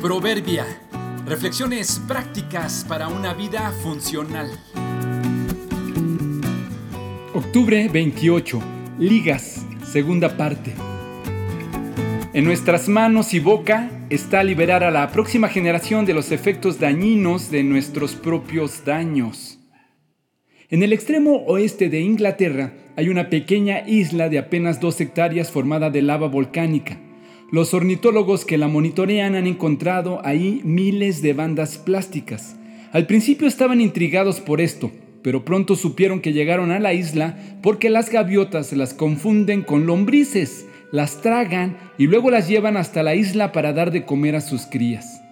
Proverbia. Reflexiones prácticas para una vida funcional. Octubre 28. Ligas. Segunda parte. En nuestras manos y boca está liberar a la próxima generación de los efectos dañinos de nuestros propios daños. En el extremo oeste de Inglaterra hay una pequeña isla de apenas dos hectáreas formada de lava volcánica. Los ornitólogos que la monitorean han encontrado ahí miles de bandas plásticas. Al principio estaban intrigados por esto, pero pronto supieron que llegaron a la isla porque las gaviotas las confunden con lombrices, las tragan y luego las llevan hasta la isla para dar de comer a sus crías.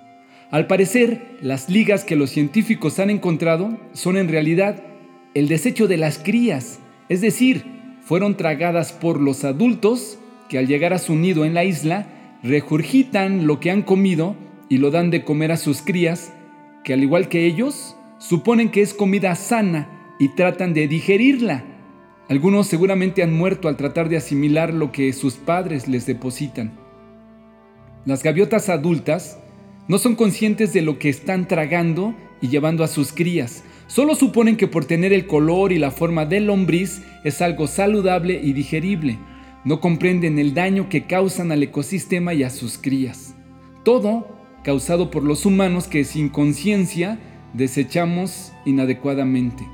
Al parecer, las ligas que los científicos han encontrado son en realidad el desecho de las crías, es decir, fueron tragadas por los adultos que al llegar a su nido en la isla, regurgitan lo que han comido y lo dan de comer a sus crías, que al igual que ellos, suponen que es comida sana y tratan de digerirla. Algunos seguramente han muerto al tratar de asimilar lo que sus padres les depositan. Las gaviotas adultas no son conscientes de lo que están tragando y llevando a sus crías. Solo suponen que por tener el color y la forma del lombriz es algo saludable y digerible no comprenden el daño que causan al ecosistema y a sus crías. Todo causado por los humanos que sin conciencia desechamos inadecuadamente.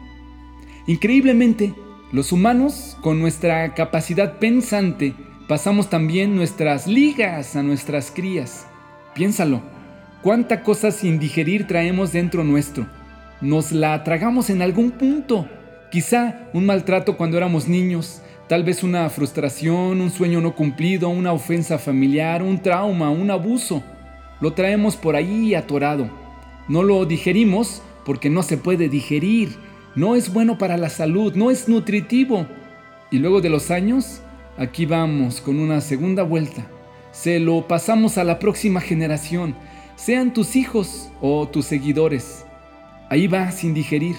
Increíblemente, los humanos, con nuestra capacidad pensante, pasamos también nuestras ligas a nuestras crías. Piénsalo, cuánta cosa sin digerir traemos dentro nuestro. Nos la tragamos en algún punto. Quizá un maltrato cuando éramos niños, Tal vez una frustración, un sueño no cumplido, una ofensa familiar, un trauma, un abuso. Lo traemos por ahí atorado. No lo digerimos porque no se puede digerir. No es bueno para la salud, no es nutritivo. Y luego de los años, aquí vamos con una segunda vuelta. Se lo pasamos a la próxima generación, sean tus hijos o tus seguidores. Ahí va sin digerir.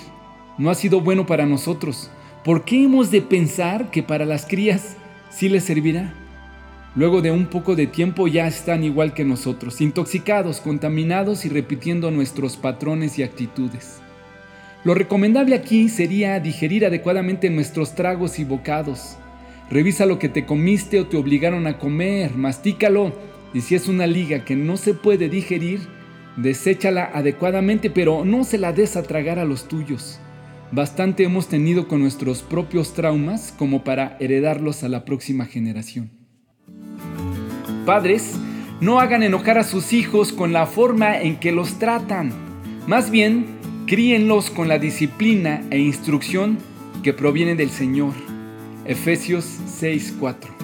No ha sido bueno para nosotros. ¿Por qué hemos de pensar que para las crías sí les servirá? Luego de un poco de tiempo ya están igual que nosotros, intoxicados, contaminados y repitiendo nuestros patrones y actitudes. Lo recomendable aquí sería digerir adecuadamente nuestros tragos y bocados. Revisa lo que te comiste o te obligaron a comer, mastícalo y si es una liga que no se puede digerir, deséchala adecuadamente, pero no se la des a tragar a los tuyos. Bastante hemos tenido con nuestros propios traumas como para heredarlos a la próxima generación. Padres, no hagan enojar a sus hijos con la forma en que los tratan. Más bien, críenlos con la disciplina e instrucción que proviene del Señor. Efesios 6:4